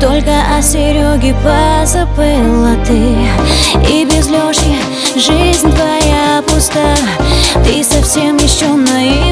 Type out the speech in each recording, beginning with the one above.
Только о Сереге позабыла ты. И без Лешки жизнь твоя пуста. Ты совсем еще наивна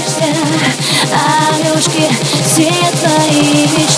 ты вздыхаешься Алешки, все твои